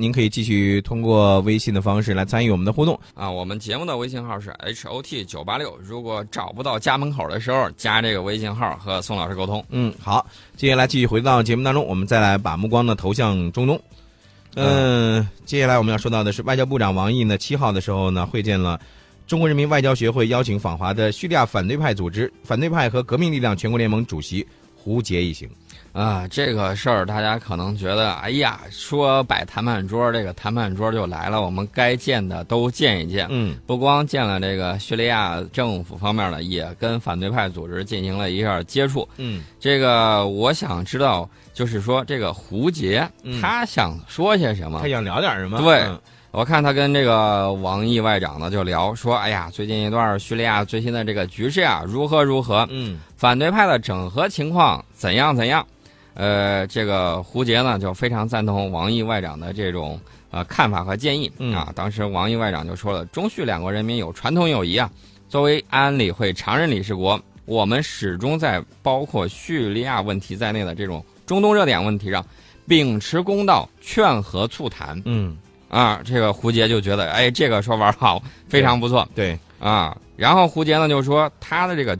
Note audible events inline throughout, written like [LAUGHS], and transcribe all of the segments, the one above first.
您可以继续通过微信的方式来参与我们的互动啊。我们节目的微信号是 H O T 九八六，如果找不到家门口的时候，加这个微信号和宋老师沟通。嗯，好，接下来继续回到节目当中，我们再来把目光呢投向中东。嗯，接下来我们要说到的是，外交部长王毅呢七号的时候呢会见了中国人民外交学会邀请访华的叙利亚反对派组织反对派和革命力量全国联盟主席胡杰一行。啊，这个事儿大家可能觉得，哎呀，说摆谈判桌，这个谈判桌就来了，我们该见的都见一见。嗯，不光见了这个叙利亚政府方面的，也跟反对派组织进行了一下接触。嗯，这个我想知道，就是说这个胡杰他想说些什么？他想聊点什么？对，我看他跟这个王毅外长呢就聊说，哎呀，最近一段叙利亚最新的这个局势啊，如何如何？嗯，反对派的整合情况怎样怎样？呃，这个胡杰呢就非常赞同王毅外长的这种呃看法和建议啊。当时王毅外长就说了，中叙两国人民有传统友谊啊。作为安理会常任理事国，我们始终在包括叙利亚问题在内的这种中东热点问题上，秉持公道，劝和促谈。嗯，啊，这个胡杰就觉得，哎，这个说法好，非常不错。对，啊，然后胡杰呢就说他的这个。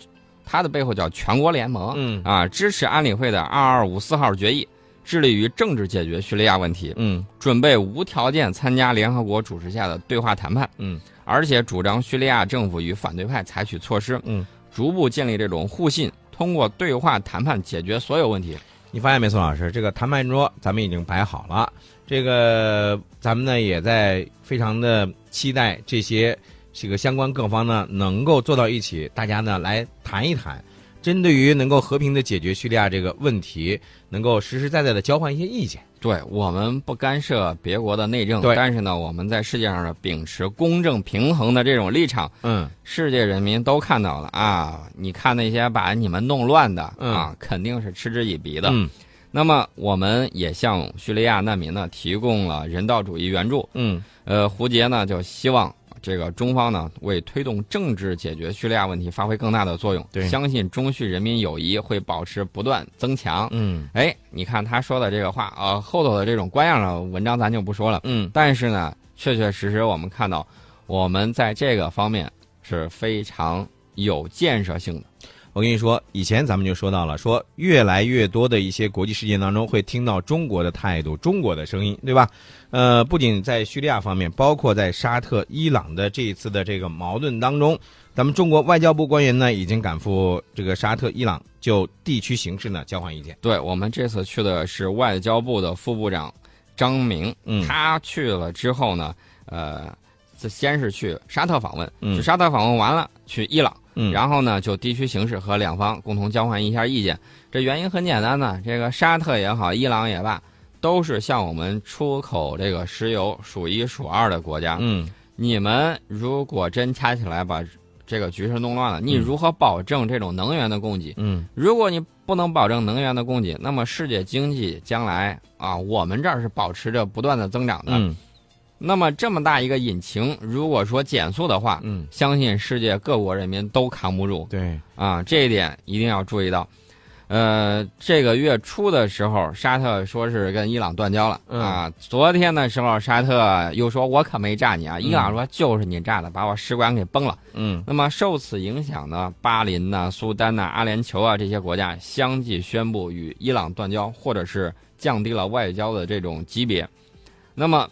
他的背后叫全国联盟，嗯啊，支持安理会的二二五四号决议，致力于政治解决叙利亚问题，嗯，准备无条件参加联合国主持下的对话谈判，嗯，而且主张叙利亚政府与反对派采取措施，嗯，逐步建立这种互信，通过对话谈判解决所有问题。你发现没，宋老师，这个谈判桌咱们已经摆好了，这个咱们呢也在非常的期待这些。这个相关各方呢，能够坐到一起，大家呢来谈一谈，针对于能够和平的解决叙利亚这个问题，能够实实在在的交换一些意见。对我们不干涉别国的内政，但是呢，我们在世界上呢秉持公正平衡的这种立场。嗯，世界人民都看到了啊！你看那些把你们弄乱的啊，肯定是嗤之以鼻的。嗯，那么我们也向叙利亚难民呢提供了人道主义援助。嗯，呃，胡杰呢就希望。这个中方呢，为推动政治解决叙利亚问题发挥更大的作用。对，相信中叙人民友谊会保持不断增强。嗯，哎，你看他说的这个话，呃，后头的这种官样的文章咱就不说了。嗯，但是呢，确确实实我们看到，我们在这个方面是非常有建设性的。我跟你说，以前咱们就说到了，说越来越多的一些国际事件当中会听到中国的态度、中国的声音，对吧？呃，不仅在叙利亚方面，包括在沙特、伊朗的这一次的这个矛盾当中，咱们中国外交部官员呢已经赶赴这个沙特、伊朗，就地区形势呢交换意见。对我们这次去的是外交部的副部长张明，嗯，他去了之后呢，呃，先是去沙特访问，去沙特访问完了，去伊朗。嗯，然后呢，就地区形势和两方共同交换一下意见。这原因很简单呢，这个沙特也好，伊朗也罢，都是向我们出口这个石油数一数二的国家。嗯，你们如果真掐起来把这个局势弄乱了，你如何保证这种能源的供给？嗯，如果你不能保证能源的供给，那么世界经济将来啊，我们这儿是保持着不断的增长的。嗯。那么这么大一个引擎，如果说减速的话，嗯，相信世界各国人民都扛不住。对，啊，这一点一定要注意到。呃，这个月初的时候，沙特说是跟伊朗断交了啊。昨天的时候，沙特又说我可没炸你啊。伊朗说就是你炸的，把我使馆给崩了。嗯。那么受此影响呢，巴林呐、苏丹呐、阿联酋啊这些国家相继宣布与伊朗断交，或者是降低了外交的这种级别。那么。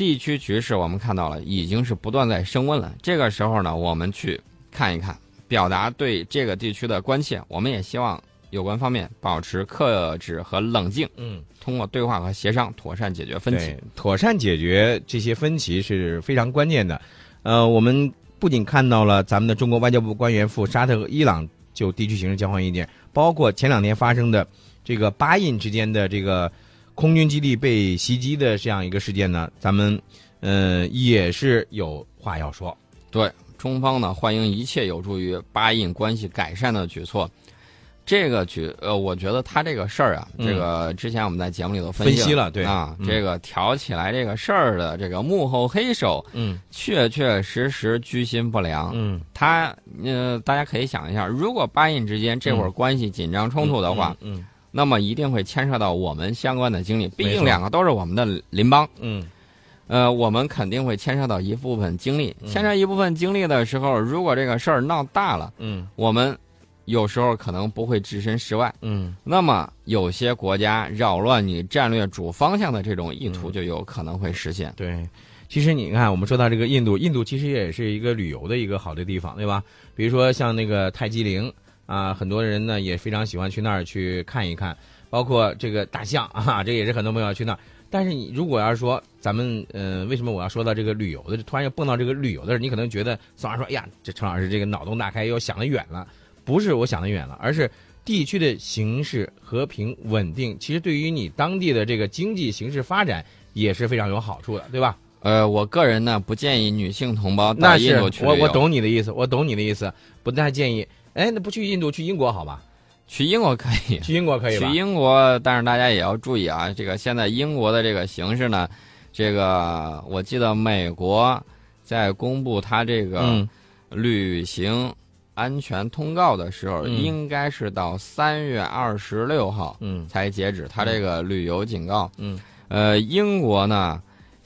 地区局势我们看到了，已经是不断在升温了。这个时候呢，我们去看一看，表达对这个地区的关切。我们也希望有关方面保持克制和冷静，嗯，通过对话和协商妥善解决分歧。妥善解决这些分歧是非常关键的。呃，我们不仅看到了咱们的中国外交部官员赴沙特和伊朗就地区形势交换意见，包括前两天发生的这个巴印之间的这个。空军基地被袭击的这样一个事件呢，咱们呃也是有话要说。对中方呢，欢迎一切有助于巴印关系改善的举措。这个举呃，我觉得他这个事儿啊，这个之前我们在节目里头分析了，对啊，这个挑起来这个事儿的这个幕后黑手，嗯，确确实实居心不良。嗯，他呃，大家可以想一下，如果巴印之间这会儿关系紧张冲突的话，嗯。那么一定会牵涉到我们相关的经历，毕竟两个都是我们的邻邦。嗯呃，我们肯定会牵涉到一部分精力，嗯牵涉一部分精力的时候，如果这个事儿闹大了，嗯我们有时候可能不会置身事外。嗯那么有些国家扰乱你战略主方向的这种意图，嗯就有可能会实现。对。其实你看，我们说到这个印度，印度其实也是一个旅游的一个好的地方，对吧？比如说像那个泰姬陵啊，很多人呢也非常喜欢去那儿去看一看，包括这个大象 [LAUGHS] 啊，这也是很多朋友要去那儿。但是你如果要是说咱们呃，为什么我要说到这个旅游的？突然又蹦到这个旅游的，你可能觉得宋老师说，哎呀，这陈老师这个脑洞大开，又想得远了。不是我想得远了，而是地区的形势和平稳定，其实对于你当地的这个经济形势发展也是非常有好处的，对吧？呃，我个人呢不建议女性同胞到印那是我我度去旅游懂你的意思，我懂你的意思，不太建议。哎，那不去印度，去英国好吧？去英国可以，去英国可以？去英国，但是大家也要注意啊，这个现在英国的这个形势呢，这个我记得美国在公布它这个嗯旅行安全通告的时候，嗯应该是到三月二十六号嗯才截止，它这个旅游警告。嗯呃，英国呢，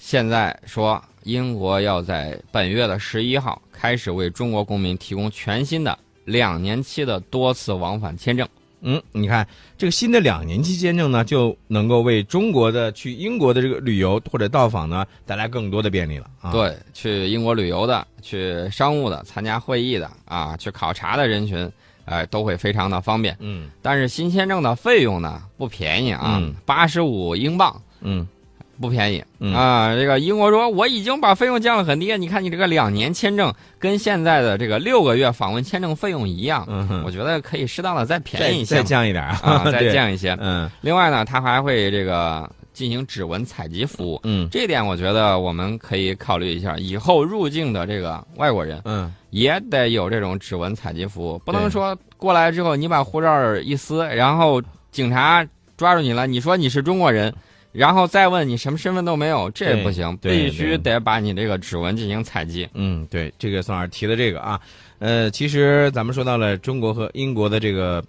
现在说英国要在本月的十一号开始为中国公民提供全新的两年期的多次往返签证。嗯，你看这个新的两年期签证呢，就能够为中国的去英国的这个旅游或者到访呢带来更多的便利了啊。，对，去英国旅游的、去商务的、参加会议的啊、去考察的人群，哎、都会非常的方便。嗯但是新签证的费用呢不便宜啊嗯，八十五英镑。嗯不便宜、嗯。啊！这个英国说我已经把费用降了很低，你看你这个两年签证跟现在的这个六个月访问签证费用一样，嗯，我觉得可以适当的再便宜一些再再降一点儿啊，再 [LAUGHS] 降一些。嗯。另外呢，他还会这个进行指纹采集服务，嗯。这点我觉得我们可以考虑一下，以后入境的这个外国人嗯。也得有这种指纹采集服务，不能说过来之后你把护照一撕，然后警察抓住你了，你说你是中国人。然后再问你什么身份都没有，这对不行，必须得把你这个指纹进行采集。嗯，对，这个宋老师提的这个啊，呃，其实咱们说到了中国和英国的这个，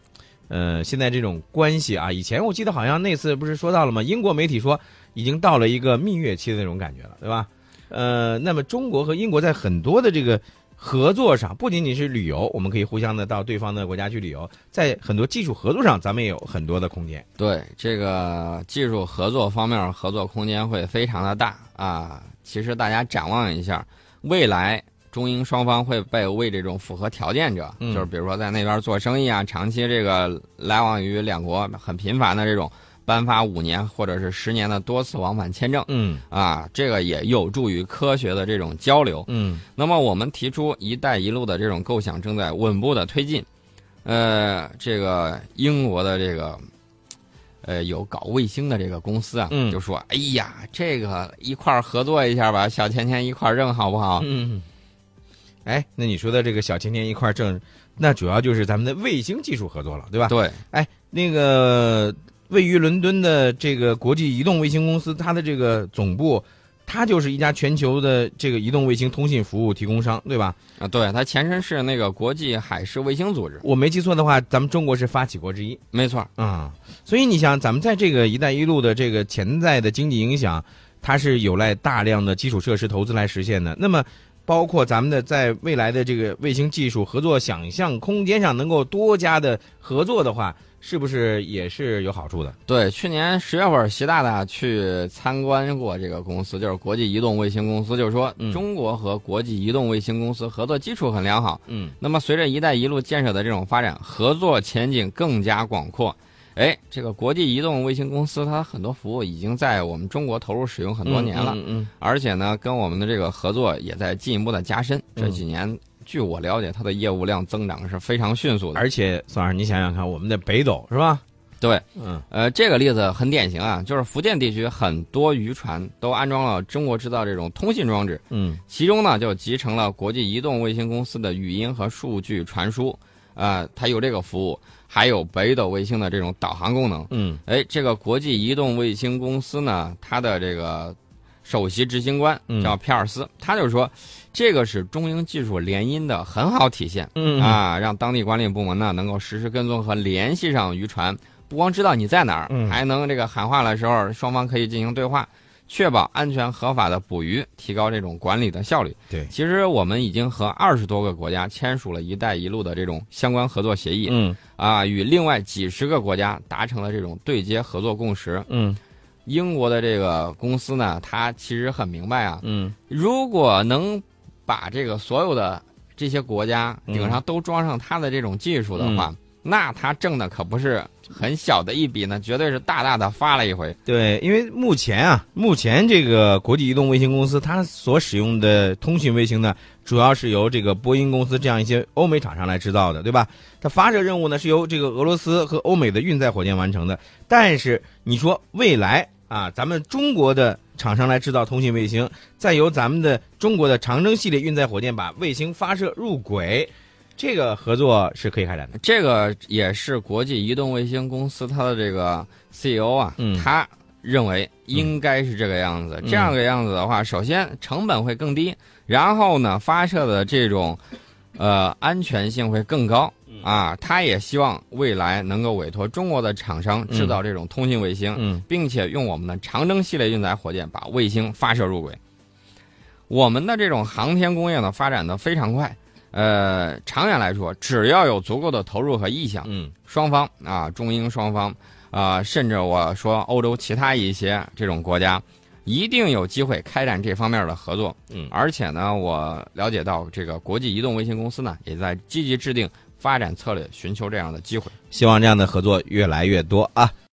呃，现在这种关系啊，以前我记得好像那次不是说到了吗？英国媒体说已经到了一个蜜月期的那种感觉了，对吧？呃，那么中国和英国在很多的这个合作上，不仅仅是旅游，我们可以互相的到对方的国家去旅游，在很多技术合作上，咱们也有很多的空间。对这个技术合作方面，合作空间会非常的大啊。其实大家展望一下，未来中英双方会被为这种符合条件者，嗯就是比如说在那边做生意啊，长期这个来往于两国很频繁的这种，颁发五年或者是十年的多次往返签证嗯啊，这个也有助于科学的这种交流。嗯那么我们提出“一带一路”的这种构想正在稳步的推进，呃，这个英国的这个。呃，有搞卫星的这个公司啊，嗯就说：“哎呀，这个一块儿合作一下吧，小钱钱一块儿挣，好不好？”嗯，哎，那你说的这个小钱钱一块儿挣，那主要就是咱们的卫星技术合作了，对吧？对，哎，那个位于伦敦的这个国际移动卫星公司，它的这个总部，它就是一家全球的这个移动卫星通信服务提供商，对吧？啊，对，它前身是那个国际海事卫星组织，我没记错的话，咱们中国是发起国之一没错。啊、所以你想，咱们在这个“一带一路”的这个潜在的经济影响，它是有赖大量的基础设施投资来实现的。那么，包括咱们的在未来的这个卫星技术合作想象空间上，能够多加的合作的话，是不是也是有好处的？对，去年十月份，习大大去参观过这个公司，就是国际移动卫星公司，就是说嗯中国和国际移动卫星公司合作基础很良好。嗯那么随着“一带一路”建设的这种发展，合作前景更加广阔。哎，这个国际移动卫星公司，它很多服务已经在我们中国投入使用很多年了，嗯嗯而且呢，跟我们的这个合作也在进一步的加深。这嗯几年，据我了解，它的业务量增长是非常迅速的。而且宋老师，你想想看，我们的北斗是吧？对，嗯呃，这个例子很典型啊，就是福建地区很多渔船都安装了中国制造这种通信装置，嗯其中呢就集成了国际移动卫星公司的语音和数据传输，啊，它有这个服务，还有北斗卫星的这种导航功能。嗯哎，这个国际移动卫星公司呢，它的这个首席执行官嗯叫皮尔斯，他就说，这个是中英技术联姻的很好体现。嗯啊，让当地管理部门呢能够实时跟踪和联系上渔船，不光知道你在哪儿，嗯还能这个喊话的时候，双方可以进行对话，确保安全合法的捕鱼，提高这种管理的效率。对其实我们已经和二十多个国家签署了一带一路的这种相关合作协议，嗯啊，与另外几十个国家达成了这种对接合作共识。嗯英国的这个公司呢，它其实很明白啊，嗯如果能把这个所有的这些国家嗯顶上都装上它的这种技术的话，那它挣的可不是很小的一笔呢，绝对是大大的发了一回。对，因为目前啊，目前这个国际移动卫星公司它所使用的通讯卫星呢，主要是由这个波音公司这样一些欧美厂商来制造的，对吧？它发射任务呢是由这个俄罗斯和欧美的运载火箭完成的。但是你说未来啊，咱们中国的厂商来制造通信卫星，再由咱们的中国的长征系列运载火箭把卫星发射入轨，这个合作是可以开展的。这个也是国际移动卫星公司它的这个 CEO 啊，嗯他认为应该是这个样子。嗯这样个样子的话，首先成本会更低，然后呢，发射的这种呃安全性会更高。啊，他也希望未来能够委托中国的厂商制造这种通信卫星，嗯并且用我们的长征系列运载火箭把卫星发射入轨。我们的这种航天工业呢，发展的非常快。呃，长远来说，只要有足够的投入和意向，嗯双方啊，中英双方啊、甚至我说欧洲其他一些这种国家，一定有机会开展这方面的合作。嗯而且呢，我了解到这个国际移动卫星公司呢，也在积极制定发展策略，寻求这样的机会。希望这样的合作越来越多啊。